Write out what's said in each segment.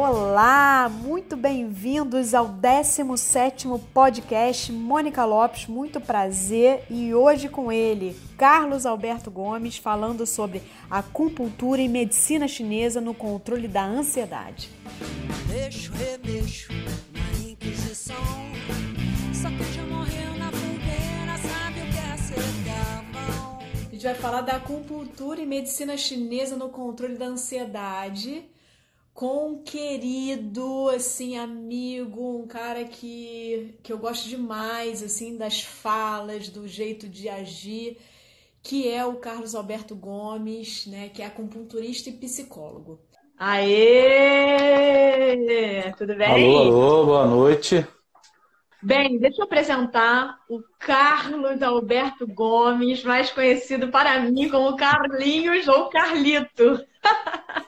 Olá, muito bem-vindos ao 17º podcast Mônica Lopes, muito prazer e hoje com ele, Carlos Alberto Gomes, falando sobre acupuntura e medicina chinesa no controle da ansiedade. Deixo, remexo na Inquisição, só que já morreu na fogueira, sabe o que é ser A gente vai falar da acupuntura e medicina chinesa no controle da ansiedade com um querido, assim, amigo, um cara que, que eu gosto demais, assim, das falas, do jeito de agir, que é o Carlos Alberto Gomes, né, que é acupunturista e psicólogo. Aê! Tudo bem? Alô, alô, boa noite. Bem, deixa eu apresentar o Carlos Alberto Gomes, mais conhecido para mim como Carlinhos ou Carlito.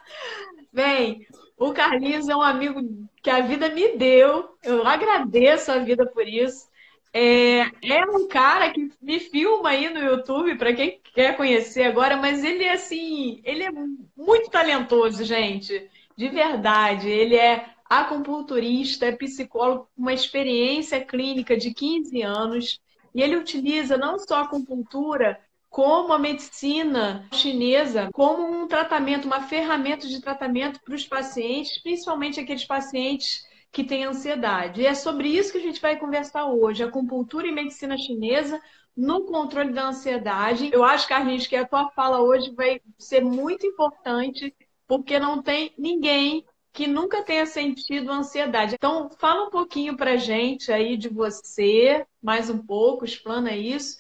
Bem, o Carlinhos é um amigo que a vida me deu. Eu agradeço a vida por isso. É, é um cara que me filma aí no YouTube, para quem quer conhecer agora, mas ele é assim, ele é muito talentoso, gente. De verdade. Ele é acupunturista, é psicólogo com uma experiência clínica de 15 anos. E ele utiliza não só a acupuntura, como a medicina chinesa como um tratamento, uma ferramenta de tratamento para os pacientes, principalmente aqueles pacientes que têm ansiedade. E é sobre isso que a gente vai conversar hoje, acupuntura e medicina chinesa no controle da ansiedade. Eu acho, Carlinhos, que a tua fala hoje vai ser muito importante, porque não tem ninguém que nunca tenha sentido ansiedade. Então, fala um pouquinho para gente aí de você, mais um pouco, explana isso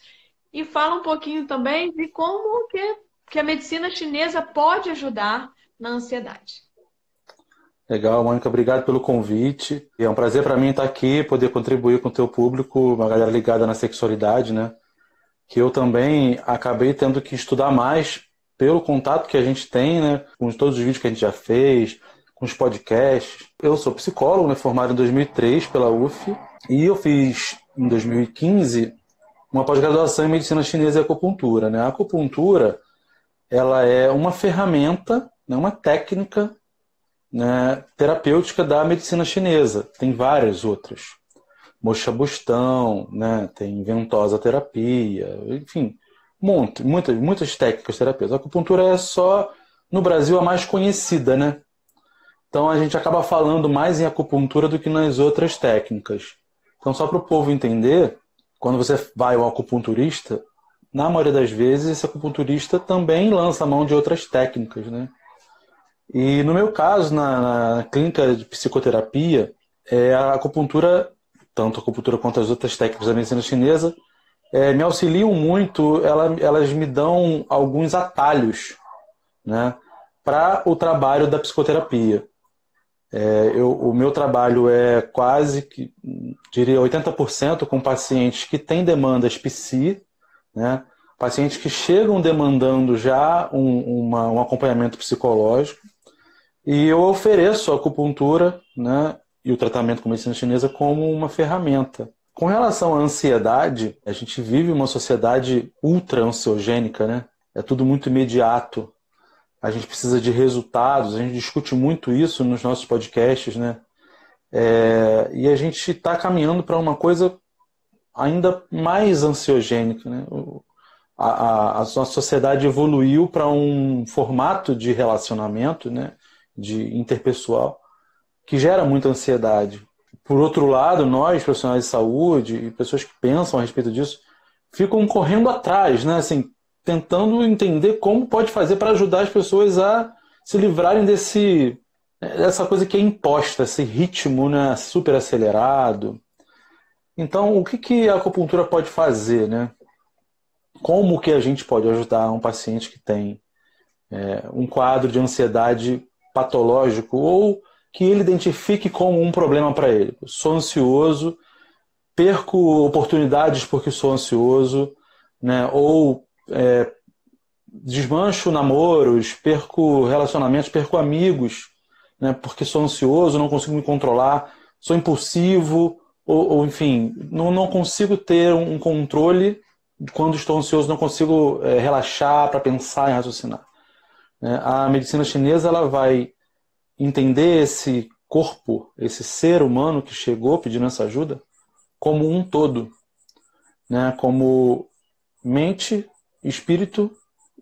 e fala um pouquinho também de como que, que a medicina chinesa pode ajudar na ansiedade. Legal, Mônica, obrigado pelo convite. É um prazer para mim estar aqui, poder contribuir com o teu público, uma galera ligada na sexualidade, né? Que eu também acabei tendo que estudar mais pelo contato que a gente tem, né? Com todos os vídeos que a gente já fez, com os podcasts. Eu sou psicólogo, né? Formado em 2003 pela UF e eu fiz em 2015 uma pós-graduação em medicina chinesa e acupuntura. Né? A acupuntura ela é uma ferramenta, né, uma técnica né, terapêutica da medicina chinesa. Tem várias outras. Mocha bustão, né, tem ventosa terapia, enfim, muito, muitas, muitas técnicas terapêuticas. A acupuntura é só, no Brasil, a mais conhecida, né? Então a gente acaba falando mais em acupuntura do que nas outras técnicas. Então, só para o povo entender, quando você vai ao acupunturista, na maioria das vezes esse acupunturista também lança a mão de outras técnicas, né? E no meu caso, na, na clínica de psicoterapia, é, a acupuntura, tanto a acupuntura quanto as outras técnicas da medicina chinesa, é, me auxiliam muito, ela, elas me dão alguns atalhos né, para o trabalho da psicoterapia. É, eu, o meu trabalho é quase que, diria, 80% com pacientes que têm demandas psi, né? pacientes que chegam demandando já um, uma, um acompanhamento psicológico, e eu ofereço a acupuntura né, e o tratamento com medicina chinesa como uma ferramenta. Com relação à ansiedade, a gente vive uma sociedade ultra ansiogênica, né? É tudo muito imediato a gente precisa de resultados, a gente discute muito isso nos nossos podcasts, né? É, e a gente está caminhando para uma coisa ainda mais ansiogênica, né? A, a, a nossa sociedade evoluiu para um formato de relacionamento, né? De interpessoal, que gera muita ansiedade. Por outro lado, nós, profissionais de saúde e pessoas que pensam a respeito disso, ficam correndo atrás, né? Assim, tentando entender como pode fazer para ajudar as pessoas a se livrarem desse dessa coisa que é imposta, esse ritmo né, super acelerado. Então, o que, que a acupuntura pode fazer? Né? Como que a gente pode ajudar um paciente que tem é, um quadro de ansiedade patológico ou que ele identifique como um problema para ele? Sou ansioso, perco oportunidades porque sou ansioso, né? ou é, desmancho namoros, perco relacionamentos, perco amigos, né, porque sou ansioso, não consigo me controlar, sou impulsivo, ou, ou enfim, não, não consigo ter um controle quando estou ansioso, não consigo é, relaxar para pensar e raciocinar. Né. A medicina chinesa ela vai entender esse corpo, esse ser humano que chegou pedindo essa ajuda, como um todo, né? como mente, espírito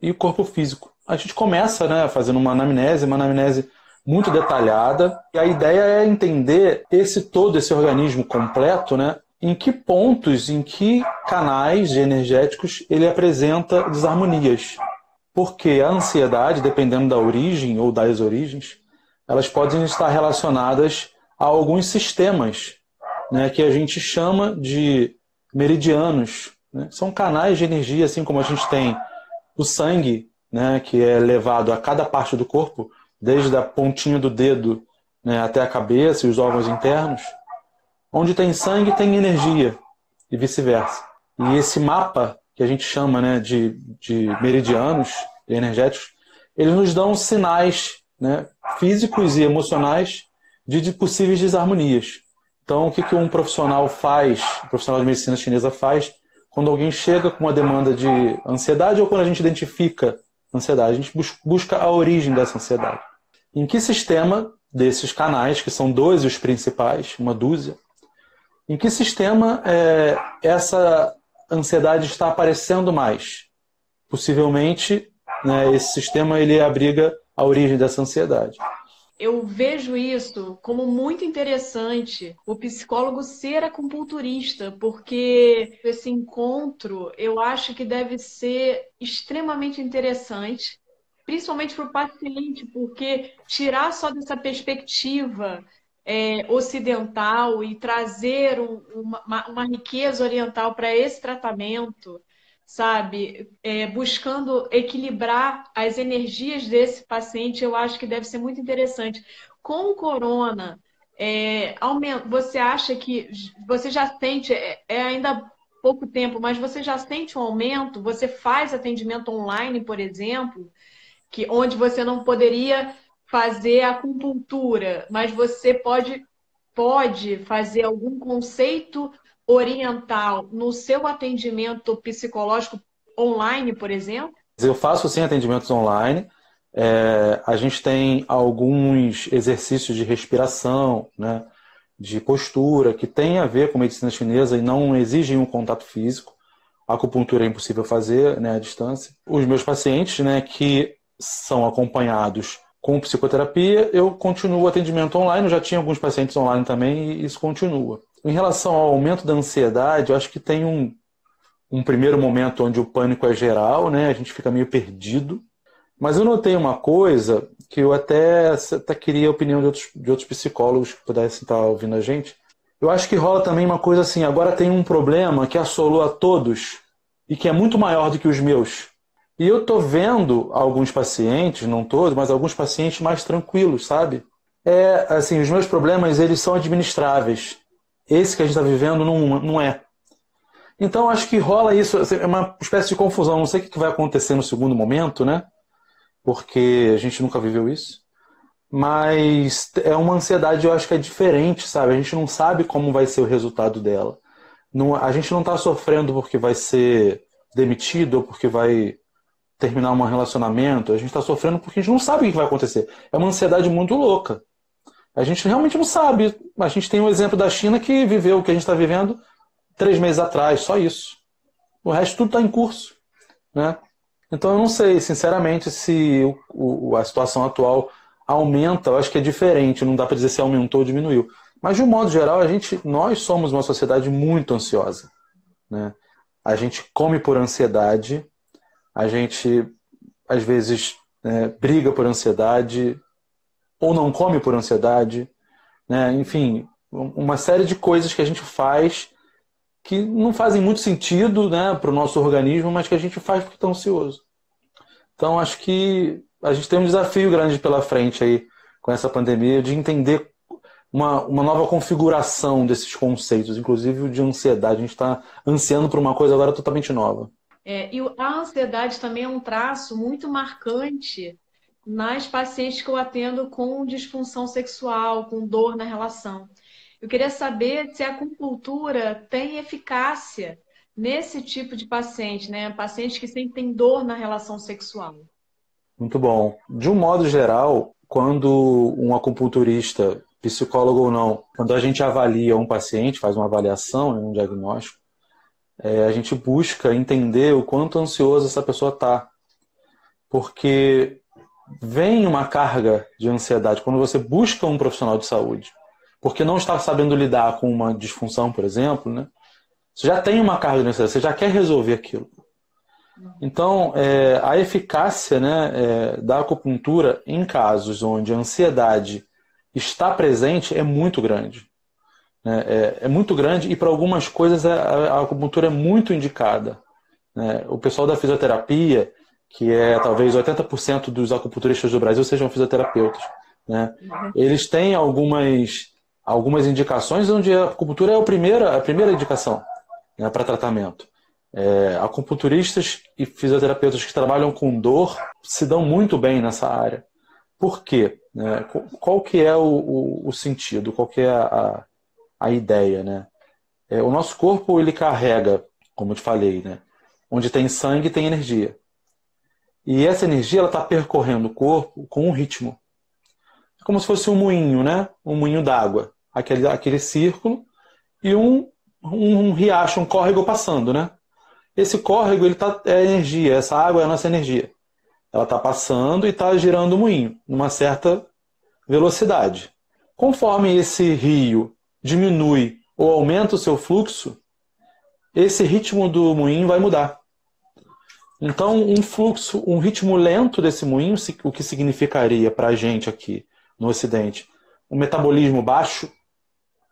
e corpo físico. A gente começa né, fazendo uma anamnese, uma anamnese muito detalhada, e a ideia é entender esse todo, esse organismo completo, né, em que pontos, em que canais energéticos ele apresenta desarmonias. Porque a ansiedade, dependendo da origem ou das origens, elas podem estar relacionadas a alguns sistemas né, que a gente chama de meridianos. Né? São canais de energia, assim como a gente tem o sangue, né, que é levado a cada parte do corpo, desde a pontinha do dedo né, até a cabeça e os órgãos internos. Onde tem sangue, tem energia, e vice-versa. E esse mapa, que a gente chama né, de, de meridianos energéticos, eles nos dão sinais né, físicos e emocionais de, de possíveis desarmonias. Então, o que, que um profissional faz, um profissional de medicina chinesa faz, quando alguém chega com uma demanda de ansiedade ou quando a gente identifica ansiedade, a gente busca a origem dessa ansiedade. Em que sistema desses canais, que são dois os principais, uma dúzia, em que sistema é, essa ansiedade está aparecendo mais? Possivelmente, né, esse sistema ele abriga a origem dessa ansiedade. Eu vejo isso como muito interessante, o psicólogo ser acupunturista, porque esse encontro eu acho que deve ser extremamente interessante, principalmente para o paciente, porque tirar só dessa perspectiva é, ocidental e trazer um, uma, uma riqueza oriental para esse tratamento, sabe? É, buscando equilibrar as energias desse paciente, eu acho que deve ser muito interessante. Com o corona, é, você acha que você já sente, é, é ainda pouco tempo, mas você já sente um aumento? Você faz atendimento online, por exemplo, que onde você não poderia fazer acupuntura, mas você pode, pode fazer algum conceito oriental no seu atendimento psicológico online, por exemplo? Eu faço sim atendimentos online. É, a gente tem alguns exercícios de respiração, né, de postura, que tem a ver com medicina chinesa e não exigem um contato físico. A acupuntura é impossível fazer né, à distância. Os meus pacientes, né, que são acompanhados com psicoterapia, eu continuo o atendimento online. Eu já tinha alguns pacientes online também e isso continua. Em relação ao aumento da ansiedade, eu acho que tem um, um primeiro momento onde o pânico é geral, né? A gente fica meio perdido. Mas eu notei uma coisa que eu até, até queria a opinião de outros, de outros psicólogos que pudessem estar ouvindo a gente. Eu acho que rola também uma coisa assim, agora tem um problema que assolou a todos e que é muito maior do que os meus. E eu tô vendo alguns pacientes, não todos, mas alguns pacientes mais tranquilos, sabe? É, assim, os meus problemas, eles são administráveis. Esse que a gente está vivendo não, não é. Então, acho que rola isso, assim, é uma espécie de confusão. Não sei o que vai acontecer no segundo momento, né? Porque a gente nunca viveu isso. Mas é uma ansiedade, eu acho que é diferente, sabe? A gente não sabe como vai ser o resultado dela. Não, a gente não está sofrendo porque vai ser demitido ou porque vai terminar um relacionamento, a gente está sofrendo porque a gente não sabe o que vai acontecer. É uma ansiedade muito louca. A gente realmente não sabe. A gente tem um exemplo da China que viveu o que a gente está vivendo três meses atrás, só isso. O resto tudo está em curso. Né? Então eu não sei, sinceramente, se o, o, a situação atual aumenta, eu acho que é diferente, não dá para dizer se aumentou ou diminuiu. Mas de um modo geral, a gente, nós somos uma sociedade muito ansiosa. Né? A gente come por ansiedade, a gente, às vezes, né, briga por ansiedade ou não come por ansiedade. Né? Enfim, uma série de coisas que a gente faz que não fazem muito sentido né, para o nosso organismo, mas que a gente faz porque está ansioso. Então, acho que a gente tem um desafio grande pela frente aí com essa pandemia de entender uma, uma nova configuração desses conceitos, inclusive o de ansiedade. A gente está ansiando por uma coisa agora totalmente nova. É, e a ansiedade também é um traço muito marcante nas pacientes que eu atendo com disfunção sexual, com dor na relação. Eu queria saber se a acupuntura tem eficácia nesse tipo de paciente, né? Pacientes que sentem dor na relação sexual. Muito bom. De um modo geral, quando um acupunturista psicólogo ou não, quando a gente avalia um paciente, faz uma avaliação, né, um diagnóstico, é, a gente busca entender o quanto ansioso essa pessoa está. Porque vem uma carga de ansiedade quando você busca um profissional de saúde, porque não está sabendo lidar com uma disfunção, por exemplo, né? Você já tem uma carga de ansiedade, você já quer resolver aquilo. Então, é, a eficácia né, é, da acupuntura em casos onde a ansiedade está presente é muito grande. Né? É, é, muito grande e para algumas coisas a, a, acupuntura é muito indicada. Né? O pessoal da fisioterapia, que é talvez 80% dos acupunturistas do Brasil sejam fisioterapeutas, né? Uhum. eles têm algumas, algumas indicações onde a acupuntura é a primeira, a primeira indicação né, para tratamento. É, acupunturistas e fisioterapeutas que trabalham com dor se dão muito bem nessa área. Por quê? É, qual que é o, o, o, sentido? Qual que é a, a ideia? Né? É, o nosso corpo ele carrega, como eu te falei, né? onde tem sangue tem energia. E essa energia está percorrendo o corpo com um ritmo. É como se fosse um moinho, né? um moinho d'água. Aquele, aquele círculo e um, um, um riacho, um córrego passando, né? Esse córrego ele tá, é energia, essa água é a nossa energia. Ela está passando e está girando o moinho, numa certa velocidade. Conforme esse rio diminui ou aumenta o seu fluxo, esse ritmo do moinho vai mudar. Então, um fluxo, um ritmo lento desse moinho, o que significaria para a gente aqui no Ocidente um metabolismo baixo,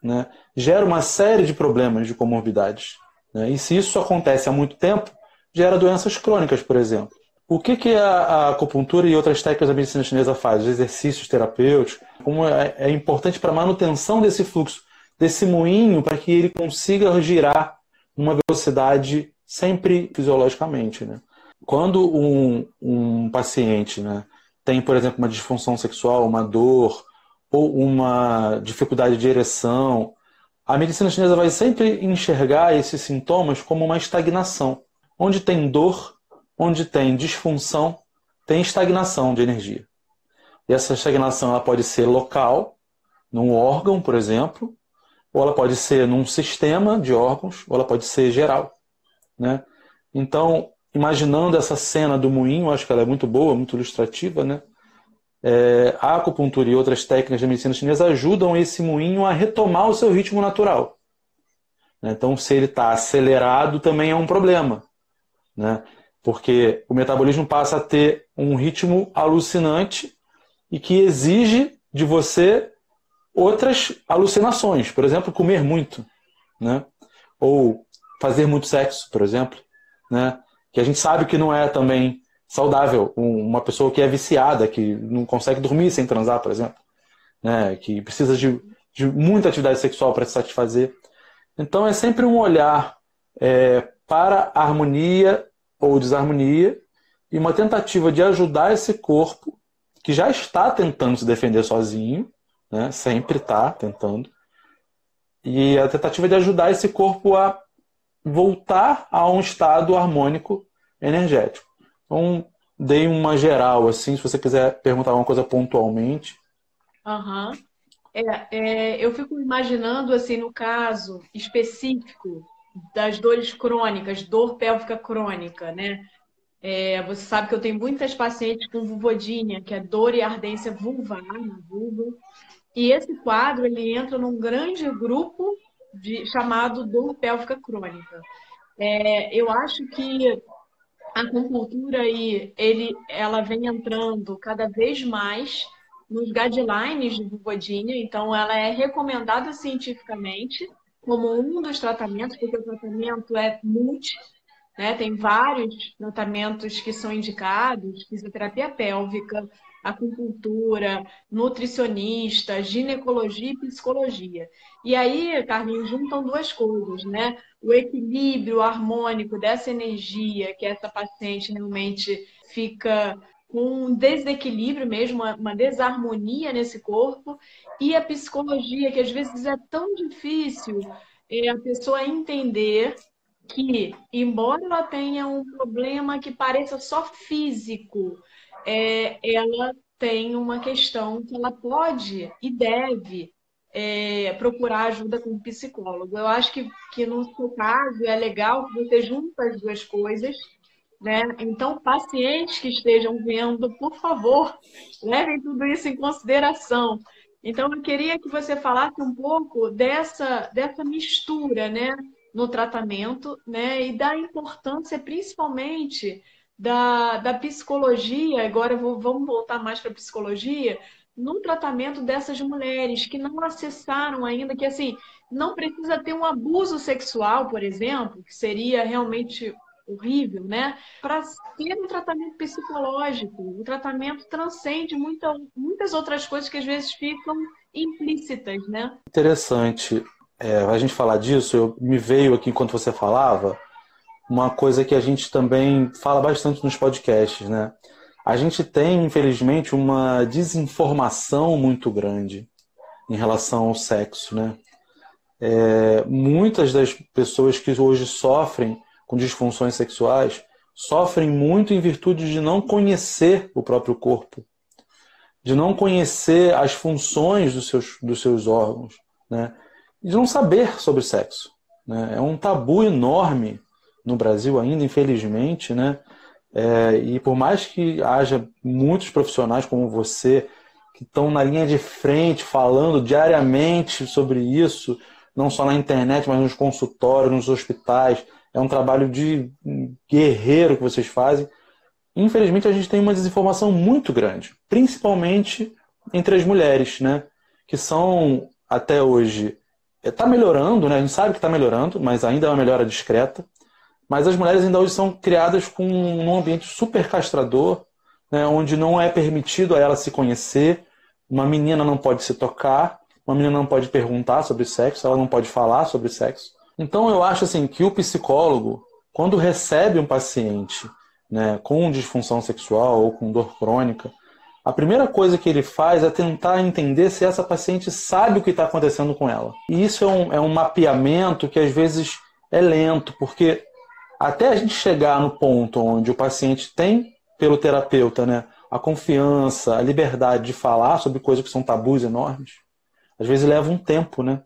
né, gera uma série de problemas de comorbidades. Né? E se isso acontece há muito tempo, gera doenças crônicas, por exemplo. O que, que a, acupuntura e outras técnicas da medicina chinesa faz? Os exercícios terapêuticos, como é, é importante para a manutenção desse fluxo, desse moinho, para que ele consiga girar numa velocidade sempre fisiologicamente. Né? Quando um, um paciente né, tem, por exemplo, uma disfunção sexual, uma dor, ou uma dificuldade de ereção, a medicina chinesa vai sempre enxergar esses sintomas como uma estagnação. Onde tem dor, onde tem disfunção, tem estagnação de energia. E essa estagnação ela pode ser local, num órgão, por exemplo, ou ela pode ser num sistema de órgãos, ou ela pode ser geral. Né? Então, imaginando essa cena do moinho, acho que ela é muito boa, muito ilustrativa, né? é, a acupuntura e outras técnicas da medicina chinesa ajudam esse moinho a retomar o seu ritmo natural. Né? Então, se ele está acelerado, também é um problema. Né? Porque o metabolismo passa a ter um ritmo alucinante e que exige de você outras alucinações. Por exemplo, comer muito. Né? Ou fazer muito sexo, por exemplo. Né? Que a gente sabe que não é também saudável. Uma pessoa que é viciada, que não consegue dormir sem transar, por exemplo, né? que precisa de, de muita atividade sexual para se satisfazer. Então é sempre um olhar é, para harmonia ou desarmonia e uma tentativa de ajudar esse corpo que já está tentando se defender sozinho, né? sempre está tentando, e a tentativa de ajudar esse corpo a voltar a um estado harmônico energético. Então, dei uma geral, assim, se você quiser perguntar alguma coisa pontualmente. Aham. Uhum. É, é, eu fico imaginando, assim, no caso específico das dores crônicas, dor pélvica crônica, né? É, você sabe que eu tenho muitas pacientes com vulvodinha, que é dor e ardência vulvar na vulva. E esse quadro, ele entra num grande grupo de, chamado dor pélvica crônica. É, eu acho que acupuntura aí, ele, ela vem entrando cada vez mais nos guidelines de vulvodinha, então ela é recomendada cientificamente como um dos tratamentos, porque o tratamento é multi, né? Tem vários tratamentos que são indicados, fisioterapia pélvica, acupuntura, nutricionista, ginecologia e psicologia. E aí, Carlinhos, juntam duas coisas, né? O equilíbrio harmônico dessa energia que essa paciente realmente fica com um desequilíbrio mesmo, uma desarmonia nesse corpo, e a psicologia, que às vezes é tão difícil é a pessoa entender que, embora ela tenha um problema que pareça só físico, é, ela tem uma questão que ela pode e deve é, procurar ajuda com um psicólogo. Eu acho que, que no seu caso é legal você junta as duas coisas, né? Então, pacientes que estejam vendo, por favor, levem tudo isso em consideração. Então, eu queria que você falasse um pouco dessa, dessa mistura, né, no tratamento, né, e da importância, principalmente, da, da psicologia. Agora, vou, vamos voltar mais para a psicologia, no tratamento dessas mulheres que não acessaram ainda, que assim, não precisa ter um abuso sexual, por exemplo, que seria realmente horrível, né? Para ter um tratamento psicológico. O tratamento transcende muita, muitas outras coisas que às vezes ficam implícitas, né? Interessante. É, a gente falar disso, eu, me veio aqui enquanto você falava uma coisa que a gente também fala bastante nos podcasts, né? A gente tem, infelizmente, uma desinformação muito grande em relação ao sexo, né? É, muitas das pessoas que hoje sofrem com disfunções sexuais sofrem muito em virtude de não conhecer o próprio corpo, de não conhecer as funções dos seus, dos seus órgãos, né? de não saber sobre sexo. Né? É um tabu enorme no Brasil ainda, infelizmente, né? É, e por mais que haja muitos profissionais como você que estão na linha de frente falando diariamente sobre isso, não só na internet, mas nos consultórios, nos hospitais, é um trabalho de guerreiro que vocês fazem. Infelizmente, a gente tem uma desinformação muito grande, principalmente entre as mulheres, né? Que são, até hoje, está é, melhorando, né? A gente sabe que está melhorando, mas ainda é uma melhora discreta. Mas as mulheres ainda hoje são criadas com um ambiente super castrador, né? onde não é permitido a ela se conhecer. Uma menina não pode se tocar, uma menina não pode perguntar sobre sexo, ela não pode falar sobre sexo. Então eu acho assim que o psicólogo, quando recebe um paciente né, com disfunção sexual ou com dor crônica, a primeira coisa que ele faz é tentar entender se essa paciente sabe o que está acontecendo com ela. E isso é um, é um mapeamento que às vezes é lento, porque até a gente chegar no ponto onde o paciente tem pelo terapeuta né, a confiança, a liberdade de falar sobre coisas que são tabus enormes, às vezes leva um tempo, né?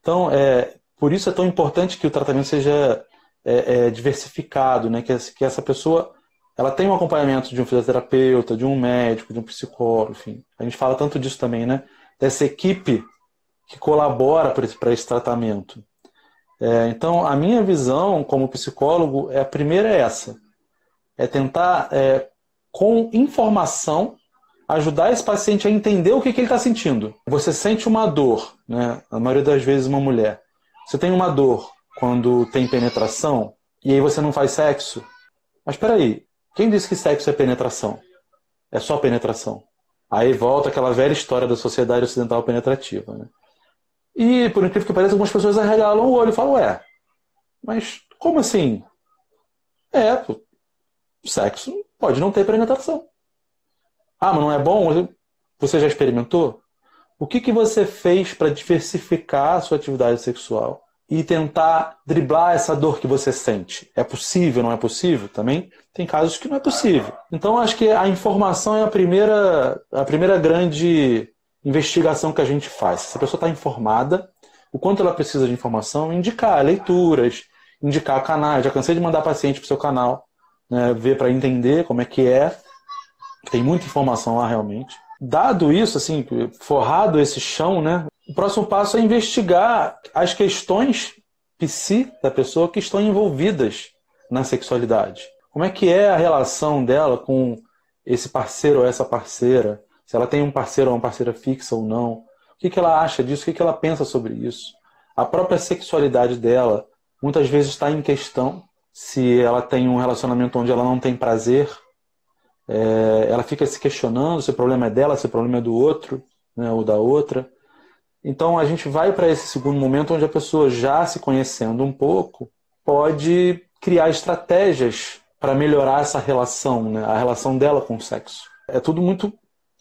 Então, é, por isso é tão importante que o tratamento seja é, é, diversificado, né? Que, que essa pessoa ela tem um acompanhamento de um fisioterapeuta, de um médico, de um psicólogo, enfim. A gente fala tanto disso também, né? Dessa equipe que colabora para esse, esse tratamento. É, então, a minha visão como psicólogo é a primeira é essa: é tentar, é, com informação, ajudar esse paciente a entender o que, que ele está sentindo. Você sente uma dor, né? A maioria das vezes uma mulher. Você tem uma dor quando tem penetração e aí você não faz sexo. Mas espera aí, quem disse que sexo é penetração? É só penetração. Aí volta aquela velha história da sociedade ocidental penetrativa. Né? E, por incrível que pareça, algumas pessoas arregalam o olho e falam, ué, mas como assim? É, sexo pode não ter penetração. Ah, mas não é bom? Você já experimentou? O que, que você fez para diversificar a sua atividade sexual e tentar driblar essa dor que você sente? É possível, não é possível? Também tem casos que não é possível. Então, acho que a informação é a primeira, a primeira grande investigação que a gente faz. Se a pessoa está informada, o quanto ela precisa de informação, indicar leituras, indicar canais. Já cansei de mandar paciente para o seu canal, né, ver para entender como é que é. Tem muita informação lá realmente. Dado isso, assim, forrado esse chão, né? O próximo passo é investigar as questões psi da pessoa que estão envolvidas na sexualidade. Como é que é a relação dela com esse parceiro ou essa parceira? Se ela tem um parceiro ou uma parceira fixa ou não? O que, que ela acha disso? O que, que ela pensa sobre isso? A própria sexualidade dela muitas vezes está em questão. Se ela tem um relacionamento onde ela não tem prazer, é, ela fica se questionando se o problema é dela, se o problema é do outro, né, ou da outra. Então a gente vai para esse segundo momento onde a pessoa, já se conhecendo um pouco, pode criar estratégias para melhorar essa relação, né, a relação dela com o sexo. É tudo muito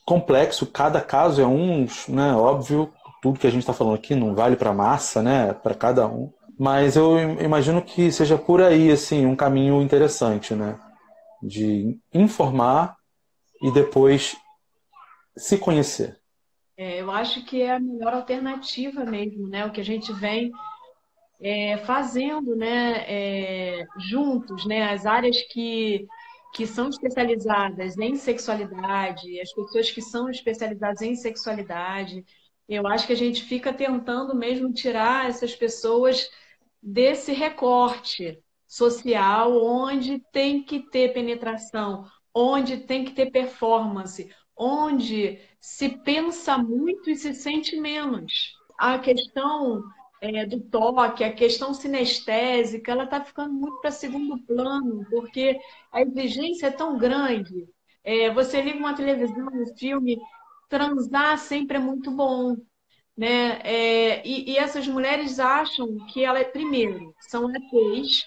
complexo, cada caso é um, né, óbvio, tudo que a gente está falando aqui não vale para massa, né, para cada um. Mas eu imagino que seja por aí assim um caminho interessante, né? de informar e depois se conhecer. É, eu acho que é a melhor alternativa mesmo, né? O que a gente vem é, fazendo, né? É, juntos, né? As áreas que que são especializadas em sexualidade, as pessoas que são especializadas em sexualidade, eu acho que a gente fica tentando mesmo tirar essas pessoas desse recorte social onde tem que ter penetração, onde tem que ter performance, onde se pensa muito e se sente menos. A questão é, do toque, a questão sinestésica, ela está ficando muito para segundo plano, porque a exigência é tão grande. É, você liga uma televisão, um filme, transar sempre é muito bom. Né? É, e, e, essas mulheres acham que ela é, primeiro, são ETs,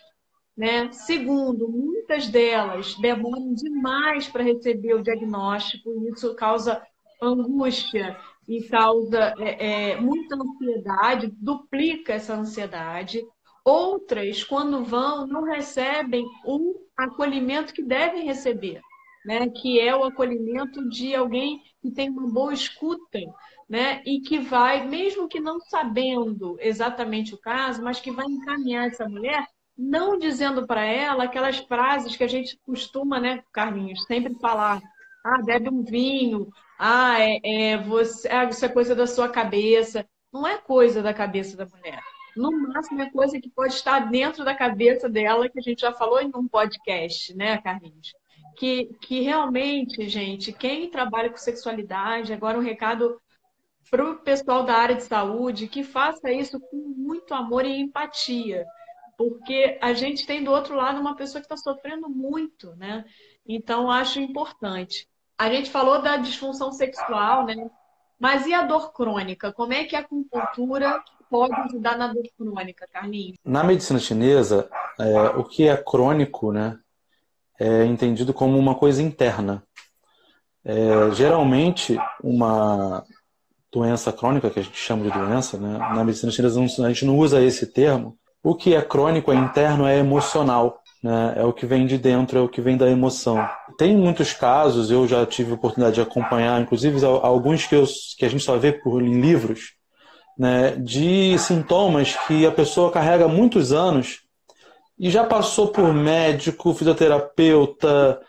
né? Segundo, muitas delas demoram demais para receber o diagnóstico, e isso causa angústia e causa é, é, muita ansiedade, duplica essa ansiedade. Outras, quando vão, não recebem o acolhimento que devem receber, né? que é o acolhimento de alguém que tem uma boa escuta, né? e que vai, mesmo que não sabendo exatamente o caso, mas que vai encaminhar essa mulher, não dizendo para ela aquelas frases que a gente costuma, né, Carlinhos, sempre falar. Ah, bebe um vinho, ah, é, é, você, ah, isso é coisa da sua cabeça. Não é coisa da cabeça da mulher. No máximo é coisa que pode estar dentro da cabeça dela, que a gente já falou em um podcast, né, Carlinhos? Que, que realmente, gente, quem trabalha com sexualidade, agora um recado para o pessoal da área de saúde, que faça isso com muito amor e empatia. Porque a gente tem do outro lado uma pessoa que está sofrendo muito, né? Então, acho importante. A gente falou da disfunção sexual, né? Mas e a dor crônica? Como é que a acupuntura pode ajudar na dor crônica, Carlinhos? Na medicina chinesa, é, o que é crônico, né, é entendido como uma coisa interna. É, geralmente, uma doença crônica, que a gente chama de doença, né, na medicina chinesa a gente não usa esse termo. O que é crônico, é interno, é emocional né? É o que vem de dentro, é o que vem da emoção. Tem muitos casos, eu já tive oportunidade de acompanhar, inclusive alguns que, eu, que a gente só vê por em livros, né? De sintomas que a pessoa carrega há muitos anos e já passou por médico, fisioterapeuta,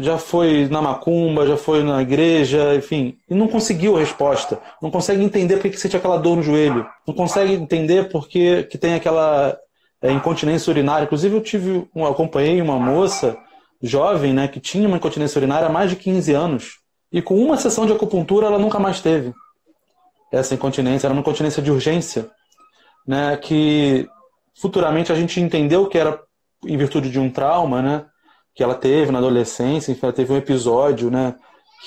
já foi na macumba, já foi na igreja, enfim, e não conseguiu a resposta. Não consegue entender por que sente aquela dor no joelho. Não consegue entender por que, que tem aquela é, incontinência urinária. Inclusive, eu tive, acompanhei uma moça jovem, né, que tinha uma incontinência urinária há mais de 15 anos. E com uma sessão de acupuntura, ela nunca mais teve essa incontinência. Era uma incontinência de urgência, né, que futuramente a gente entendeu que era em virtude de um trauma, né, que ela teve na adolescência. Enfim, ela teve um episódio, né,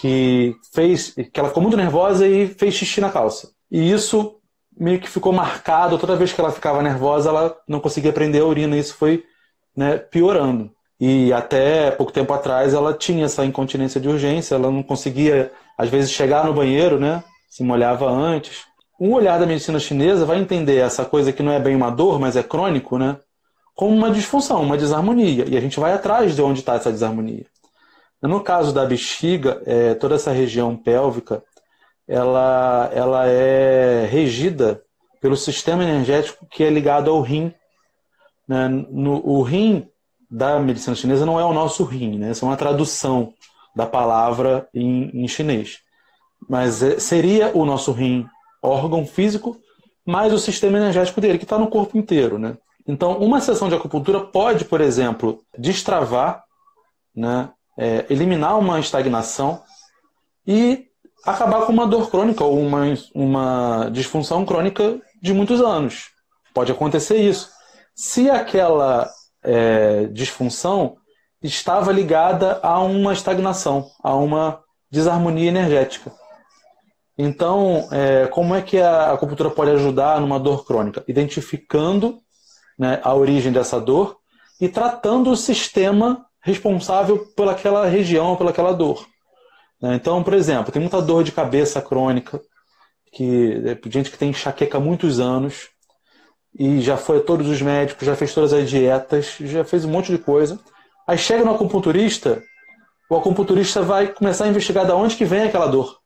que fez, que ela ficou muito nervosa e fez xixi na calça. E isso meio que ficou marcado. Toda vez que ela ficava nervosa, ela não conseguia prender a urina. Isso foi né, piorando. E até pouco tempo atrás ela tinha essa incontinência de urgência, ela não conseguia, às vezes, chegar no banheiro, né? Se molhava antes. Um olhar da medicina chinesa vai entender essa coisa que não é bem uma dor, mas é crônico, né? Como uma disfunção, uma desarmonia. E a gente vai atrás de onde está essa desarmonia. No caso da bexiga, é, toda essa região pélvica, ela, ela é regida pelo sistema energético que é ligado ao rim. Né? No, o rim da medicina chinesa não é o nosso rim, né? Essa é uma tradução da palavra em, em chinês. Mas é, seria o nosso rim órgão físico, mais o sistema energético dele, que está no corpo inteiro. Né? Então, uma sessão de acupuntura pode, por exemplo, destravar, né? É, eliminar uma estagnação e acabar com uma dor crônica ou uma, uma disfunção crônica de muitos anos. Pode acontecer isso. Se aquela é, disfunção estava ligada a uma estagnação, a uma desarmonia energética. Então, é, como é que a acupuntura pode ajudar numa dor crônica? Identificando né, a origem dessa dor e tratando o sistema responsável pelaquela região, pelaquela dor. Né? Então, por exemplo, tem muita dor de cabeça crônica, que é, gente que tem enxaqueca há muitos anos e já foi a todos os médicos, já fez todas as dietas, já fez um monte de coisa. Aí chega no acupunturista, o acupunturista vai começar a investigar de onde que vem aquela dor.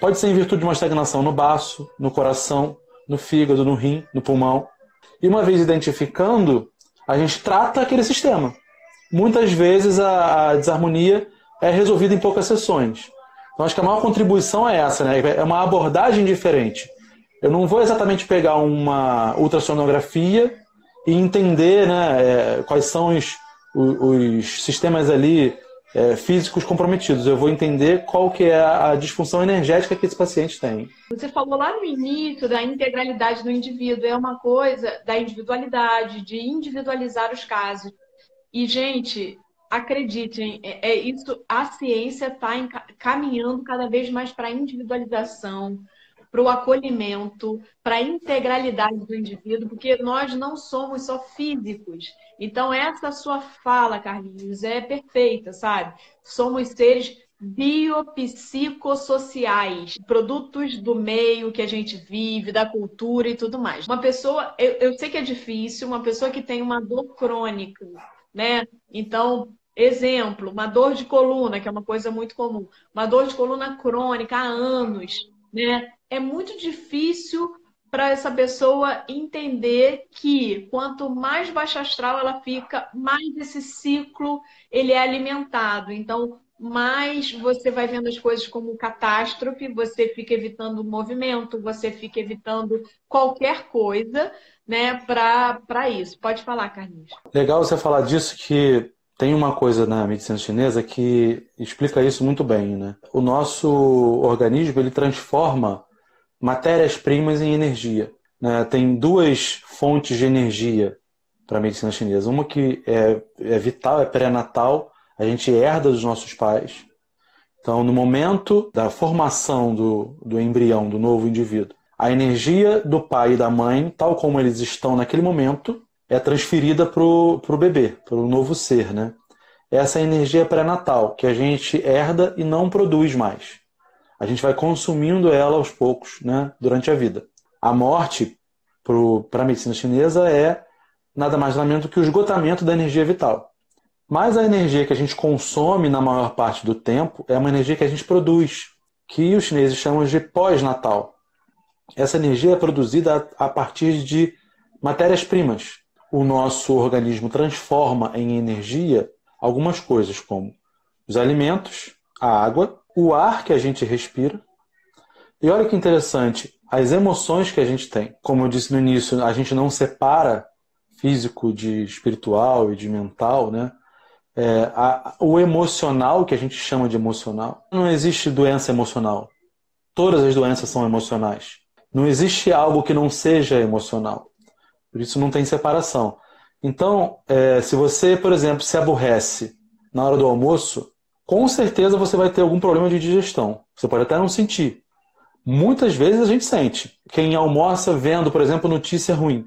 Pode ser em virtude de uma estagnação no baço, no coração, no fígado, no rim, no pulmão. E uma vez identificando, a gente trata aquele sistema. Muitas vezes a, a desarmonia é resolvida em poucas sessões. Então acho que a maior contribuição é essa, né? É uma abordagem diferente. Eu não vou exatamente pegar uma ultrassonografia e entender né, é, quais são os, os, sistemas ali é, físicos comprometidos. Eu vou entender qual que é a disfunção energética que esse paciente tem. Você falou lá no início da integralidade do indivíduo. É uma coisa da individualidade, de individualizar os casos. E, gente, acreditem, é, é isso. A ciência está caminhando cada vez mais para a individualização, para o acolhimento, para a integralidade do indivíduo, porque nós não somos só físicos. Então, essa sua fala, Carlinhos, é perfeita, sabe? Somos seres biopsicossociais, produtos do meio que a gente vive, da cultura e tudo mais. Uma pessoa, eu, eu sei que é difícil, uma pessoa que tem uma dor crônica, né? Então, exemplo, uma dor de coluna, que é uma coisa muito comum, uma dor de coluna crônica há anos, né? É muito difícil para essa pessoa entender que quanto mais baixa astral ela fica, mais esse ciclo ele é alimentado. Então, mais você vai vendo as coisas como catástrofe, você fica evitando o movimento, você fica evitando qualquer coisa, né, para isso. Pode falar, Carlinhos. Legal você falar disso, que tem uma coisa na medicina chinesa que explica isso muito bem, né? O nosso organismo, ele transforma matérias-primas em energia. Né? Tem duas fontes de energia para a medicina chinesa. Uma que é, é vital, é pré-natal, a gente herda dos nossos pais. Então, no momento da formação do, do embrião, do novo indivíduo, a energia do pai e da mãe, tal como eles estão naquele momento, é transferida para o bebê, para o novo ser. Né? Essa é a energia pré-natal, que a gente herda e não produz mais. A gente vai consumindo ela aos poucos né, durante a vida. A morte, para a medicina chinesa, é nada mais nada menos que o esgotamento da energia vital. Mas a energia que a gente consome na maior parte do tempo é uma energia que a gente produz, que os chineses chamam de pós-natal. Essa energia é produzida a partir de matérias-primas. O nosso organismo transforma em energia algumas coisas, como os alimentos, a água, o ar que a gente respira. E olha que interessante, as emoções que a gente tem. Como eu disse no início, a gente não separa físico de espiritual e de mental, né? É, a, o emocional, que a gente chama de emocional, não existe doença emocional. Todas as doenças são emocionais. Não existe algo que não seja emocional. Por isso não tem separação. Então, é, se você, por exemplo, se aborrece na hora do almoço, com certeza você vai ter algum problema de digestão. Você pode até não sentir. Muitas vezes a gente sente. Quem almoça vendo, por exemplo, notícia ruim,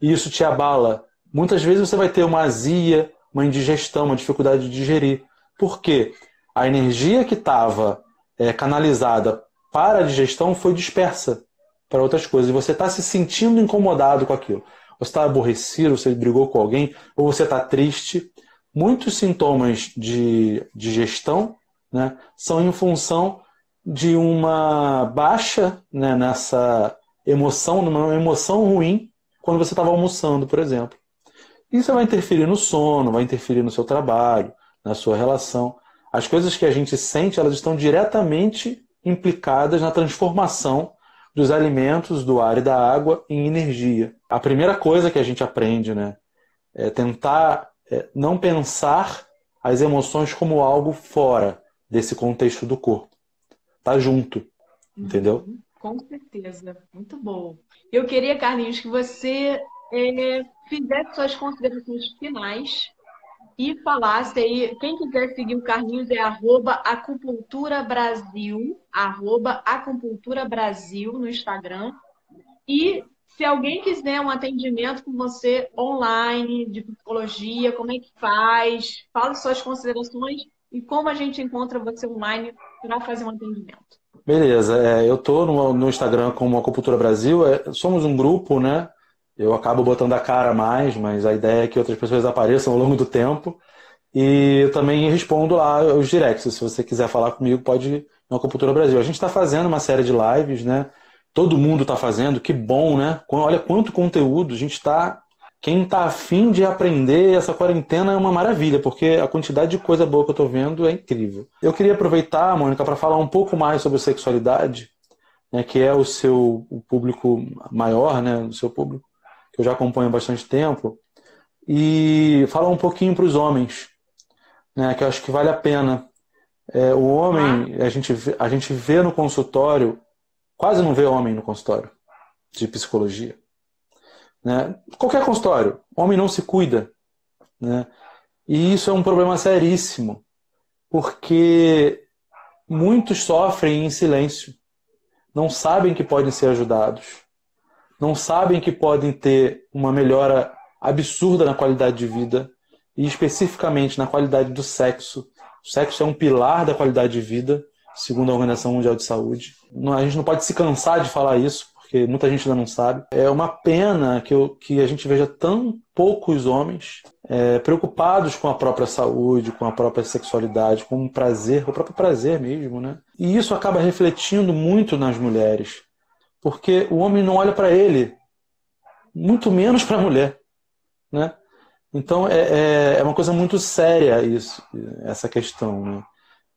e isso te abala, muitas vezes você vai ter uma azia, uma indigestão, uma dificuldade de digerir. Por quê? A energia que estava é, canalizada para a digestão foi dispersa para outras coisas. E você está se sentindo incomodado com aquilo. Você está aborrecido, você brigou com alguém, ou você está triste. Muitos sintomas de digestão né, são em função de uma baixa né, nessa emoção, numa emoção ruim, quando você estava almoçando, por exemplo. Isso vai interferir no sono, vai interferir no seu trabalho, na sua relação. As coisas que a gente sente, elas estão diretamente implicadas na transformação dos alimentos, do ar e da água em energia. A primeira coisa que a gente aprende, né, é tentar é, não pensar as emoções como algo fora desse contexto do corpo. Tá junto, entendeu? Uhum, com certeza, muito bom. Eu queria, Carlinhos, que você é, fizesse suas considerações finais e falasse aí, quem quiser seguir o Carlinhos é arroba acupuntura Brasil, arroba acupuntura Brasil no Instagram. E se alguém quiser um atendimento com você online, de psicologia, como é que faz? Fala suas considerações e como a gente encontra você online para fazer um atendimento. Beleza, é, eu estou no, no, Instagram como Acupuntura Brasil, é, somos um grupo, né? Eu acabo botando a cara mais, mas a ideia é que outras pessoas apareçam ao longo do tempo. E eu também respondo lá os directs. Se você quiser falar comigo, pode no Acupuntura Brasil. A gente está fazendo uma série de lives, né? Todo mundo está fazendo, que bom, né? Olha quanto conteúdo, a gente está. Quem está afim de aprender essa quarentena é uma maravilha, porque a quantidade de coisa boa que eu estou vendo é incrível. Eu queria aproveitar, Mônica, para falar um pouco mais sobre sexualidade, né, que é o seu o público maior, né, o seu público, eu já acompanho há bastante tempo, e falar um pouquinho para os homens, né, que eu acho que vale a pena. É, o homem, a gente, a gente vê no consultório, quase não vê homem no consultório de psicologia. Né? Qualquer consultório, homem não se cuida. Né? E isso é um problema seríssimo, porque muitos sofrem em silêncio, não sabem que podem ser ajudados, não sabem que podem ter uma melhora absurda na qualidade de vida e especificamente na qualidade do sexo. O sexo é um pilar da qualidade de vida, segundo a Organização Mundial de Saúde. A gente não pode se cansar de falar isso, porque muita gente ainda não sabe. É uma pena que, eu, que a gente veja tão poucos homens é, preocupados com a própria saúde, com a própria sexualidade, com o prazer, o próprio prazer mesmo, né? E isso acaba refletindo muito nas mulheres, porque o homem não olha para ele, muito menos para a mulher, né? Então é, é, é, uma coisa muito séria isso, essa questão. Né?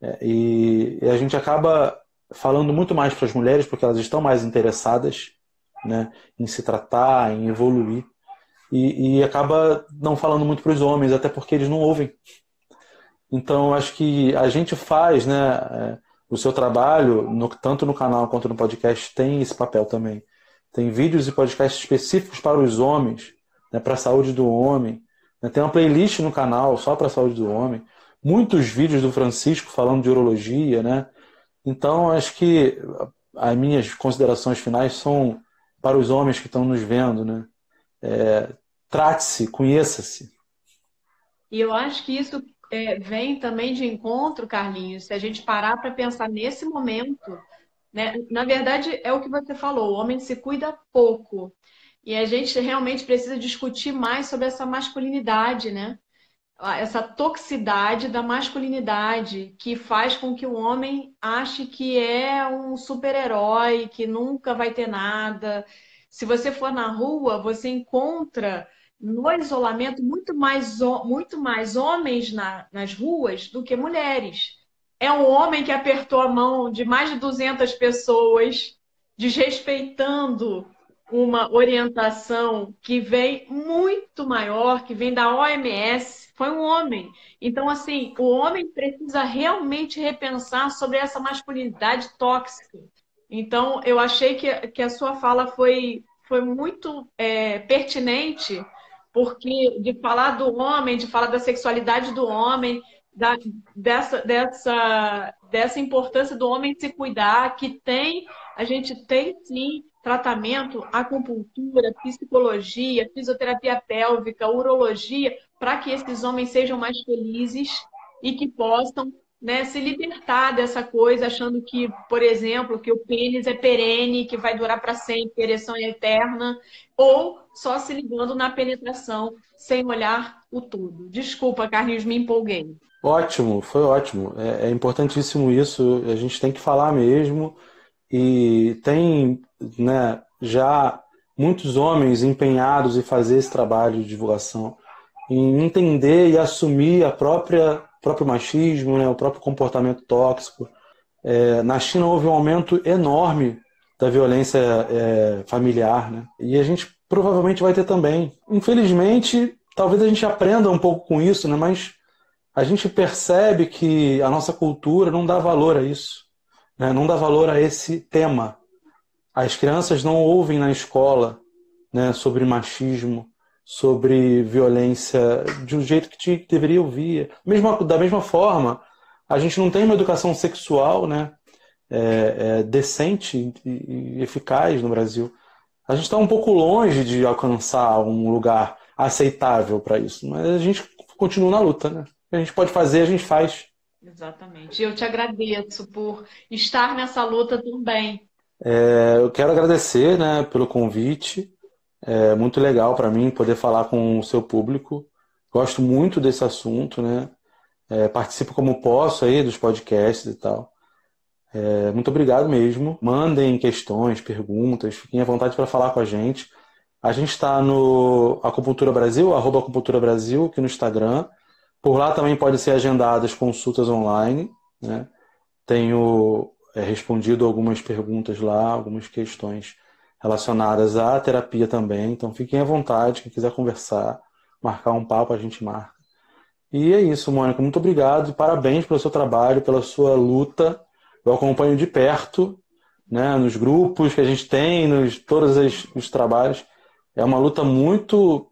É, e, e, a gente acaba falando muito mais para as mulheres porque elas estão mais interessadas né, em se tratar, em evoluir. E, e acaba não falando muito para os homens, até porque eles não ouvem. Então acho que a gente faz, né? O seu trabalho, no, tanto no canal quanto no podcast, tem esse papel também. Tem vídeos e podcasts específicos para os homens, né, para a saúde do homem, né? Tem uma playlist no canal só para a saúde do homem. Muitos vídeos do Francisco falando de urologia, né? Então, acho que as minhas considerações finais são para os homens que estão nos vendo, né? É, Trate-se, conheça-se. E eu acho que isso é, vem também de encontro, Carlinhos, se a gente parar para pensar nesse momento, né? Na verdade, é o que você falou, o homem se cuida pouco. E a gente realmente precisa discutir mais sobre essa masculinidade, né? Essa toxicidade da masculinidade que faz com que o homem ache que é um super-herói, que nunca vai ter nada. Se você for na rua, você encontra no isolamento muito mais, muito mais homens na, nas ruas do que mulheres. É um homem que apertou a mão de mais de 200 pessoas, desrespeitando uma orientação que vem muito maior, que vem da OMS, foi um homem. Então, assim, o homem precisa realmente repensar sobre essa masculinidade tóxica. Então, eu achei que, que a sua fala foi, foi muito é, pertinente, porque de falar do homem, de falar da sexualidade do homem, da, dessa, dessa, dessa importância do homem se cuidar, que tem, a gente tem sim tratamento, acupuntura, psicologia, fisioterapia pélvica, urologia, para que esses homens sejam mais felizes e que possam né, se libertar dessa coisa, achando que, por exemplo, que o pênis é perene, que vai durar para sempre, ereção é eterna, ou só se ligando na penetração, sem olhar o todo. Desculpa, Carlinhos, me empolguei. Ótimo, foi ótimo. É, é importantíssimo isso, a gente tem que falar mesmo. E tem né, já muitos homens empenhados em fazer esse trabalho de divulgação, em entender e assumir a própria próprio machismo, né, o próprio comportamento tóxico. É, na China houve um aumento enorme da violência é, familiar, né? E a gente provavelmente vai ter também. Infelizmente, talvez a gente aprenda um pouco com isso, né? Mas a gente percebe que a nossa cultura não dá valor a isso, né? não dá valor a esse tema. As crianças não ouvem na escola né, sobre machismo, sobre violência de um jeito que deveria ouvir. Mesmo, da mesma forma, a gente não tem uma educação sexual né, é, é, decente e, e eficaz no Brasil. A gente está um pouco longe de alcançar um lugar aceitável para isso, mas a gente continua na luta. Né? O que a gente pode fazer, a gente faz. Exatamente. Eu te agradeço por estar nessa luta também. É, eu quero agradecer né, pelo convite. É muito legal para mim poder falar com o seu público. Gosto muito desse assunto, né? É, participo como posso aí dos podcasts e tal. É, muito obrigado mesmo. Mandem questões, perguntas, fiquem à vontade para falar com a gente. A gente está no Acupuntura Brasil, arroba Acupuntura Brasil, aqui no Instagram. Por lá também podem ser agendadas consultas online. Né? Tenho é, respondido algumas perguntas lá, algumas questões relacionadas à terapia também. Então fiquem à vontade, quem quiser conversar, marcar um papo, a gente marca. E é isso, Mônica. Muito obrigado e parabéns pelo seu trabalho, pela sua luta. Eu acompanho de perto, né, nos grupos que a gente tem, nos todos os, os trabalhos. É uma luta muito.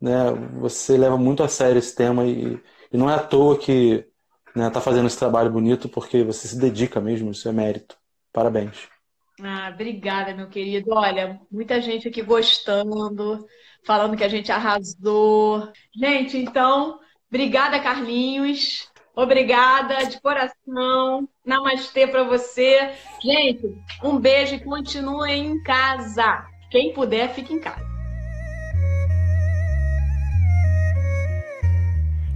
Né, você leva muito a sério esse tema e, e não é à toa que está né, tá fazendo esse trabalho bonito, porque você se dedica mesmo, isso é mérito. Parabéns. Ah, obrigada, meu querido. Olha, muita gente aqui gostando, falando que a gente arrasou. Gente, então, obrigada, Carlinhos. Obrigada de coração. Namastê para você. Gente, um beijo e continuem em casa. Quem puder, fique em casa.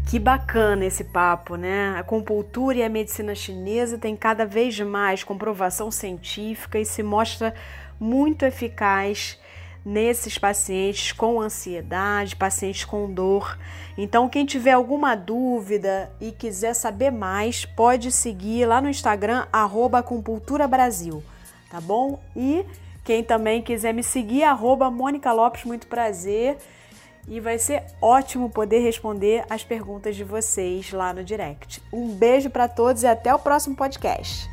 Que bacana esse papo, né? A acupuntura e a medicina chinesa tem cada vez mais comprovação científica e se mostra muito eficaz nesses pacientes com ansiedade, pacientes com dor. Então, quem tiver alguma dúvida e quiser saber mais, pode seguir lá no Instagram @acupunturabrasil, tá bom? E quem também quiser me seguir, arroba Mônica Lopes, muito prazer e vai ser ótimo poder responder as perguntas de vocês lá no direct. Um beijo para todos e até o próximo podcast.